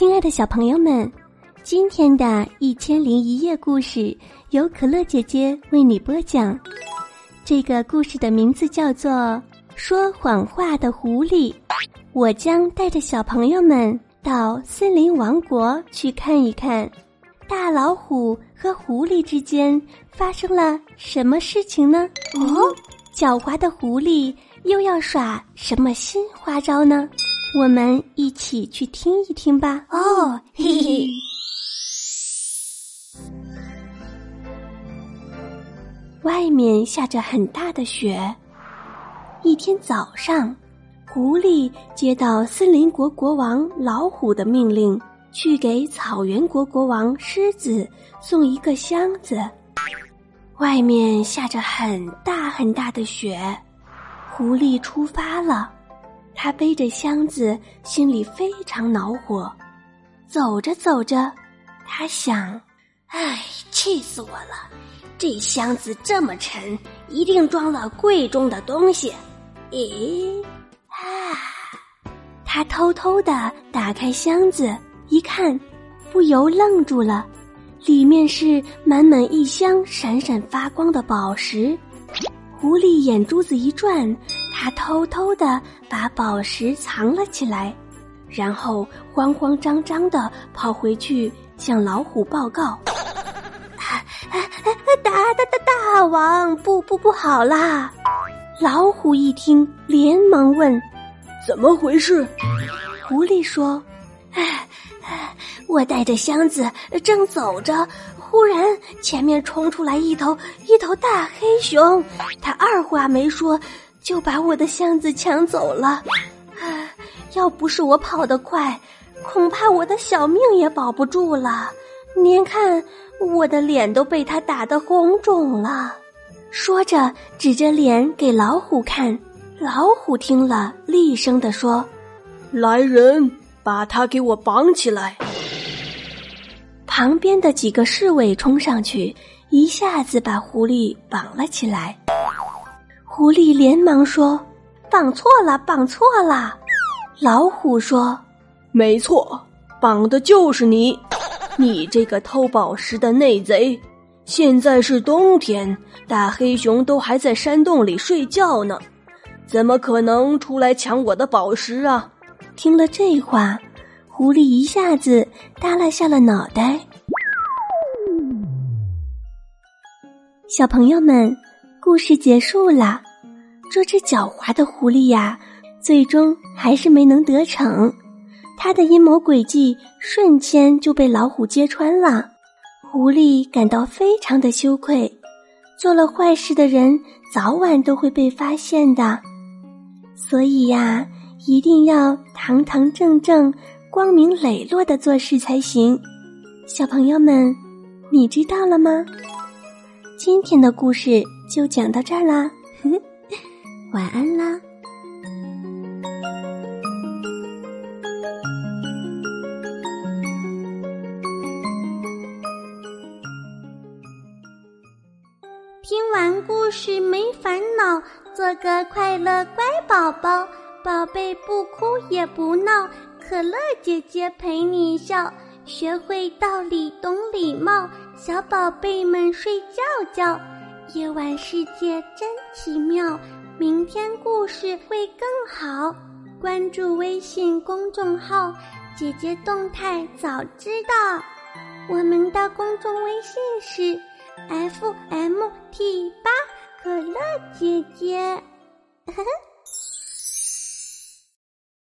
亲爱的小朋友们，今天的一千零一夜故事由可乐姐姐为你播讲。这个故事的名字叫做《说谎话的狐狸》。我将带着小朋友们到森林王国去看一看，大老虎和狐狸之间发生了什么事情呢？哦，狡猾的狐狸又要耍什么新花招呢？我们一起去听一听吧。哦，嘿嘿。外面下着很大的雪。一天早上，狐狸接到森林国国王老虎的命令，去给草原国国王狮子送一个箱子。外面下着很大很大的雪，狐狸出发了。他背着箱子，心里非常恼火。走着走着，他想：“唉，气死我了！这箱子这么沉，一定装了贵重的东西。”咦，啊！他偷偷的打开箱子，一看，不由愣住了，里面是满满一箱闪闪发光的宝石。狐狸眼珠子一转。他偷偷的把宝石藏了起来，然后慌慌张张的跑回去向老虎报告：“大大大大王，不不不好啦！”老虎一听，连忙问：“怎么回事？”狐狸说：“哎，我带着箱子正走着，忽然前面冲出来一头一头大黑熊，他二话没说。”就把我的箱子抢走了，啊！要不是我跑得快，恐怕我的小命也保不住了。您看，我的脸都被他打得红肿了。说着，指着脸给老虎看。老虎听了，厉声地说：“来人，把他给我绑起来！”旁边的几个侍卫冲上去，一下子把狐狸绑了起来。狐狸连忙说：“绑错了，绑错了。”老虎说：“没错，绑的就是你，你这个偷宝石的内贼！现在是冬天，大黑熊都还在山洞里睡觉呢，怎么可能出来抢我的宝石啊？”听了这话，狐狸一下子耷拉下了脑袋。小朋友们，故事结束了。这只狡猾的狐狸呀，最终还是没能得逞，他的阴谋诡计瞬间就被老虎揭穿了。狐狸感到非常的羞愧，做了坏事的人早晚都会被发现的，所以呀，一定要堂堂正正、光明磊落的做事才行。小朋友们，你知道了吗？今天的故事就讲到这儿啦。晚安啦！听完故事没烦恼，做个快乐乖宝宝。宝贝不哭也不闹，可乐姐姐陪你笑。学会道理懂礼貌，小宝贝们睡觉觉。夜晚世界真奇妙。明天故事会更好，关注微信公众号“姐姐动态”，早知道。我们的公众微信是 f m t 八可乐姐姐。呵呵。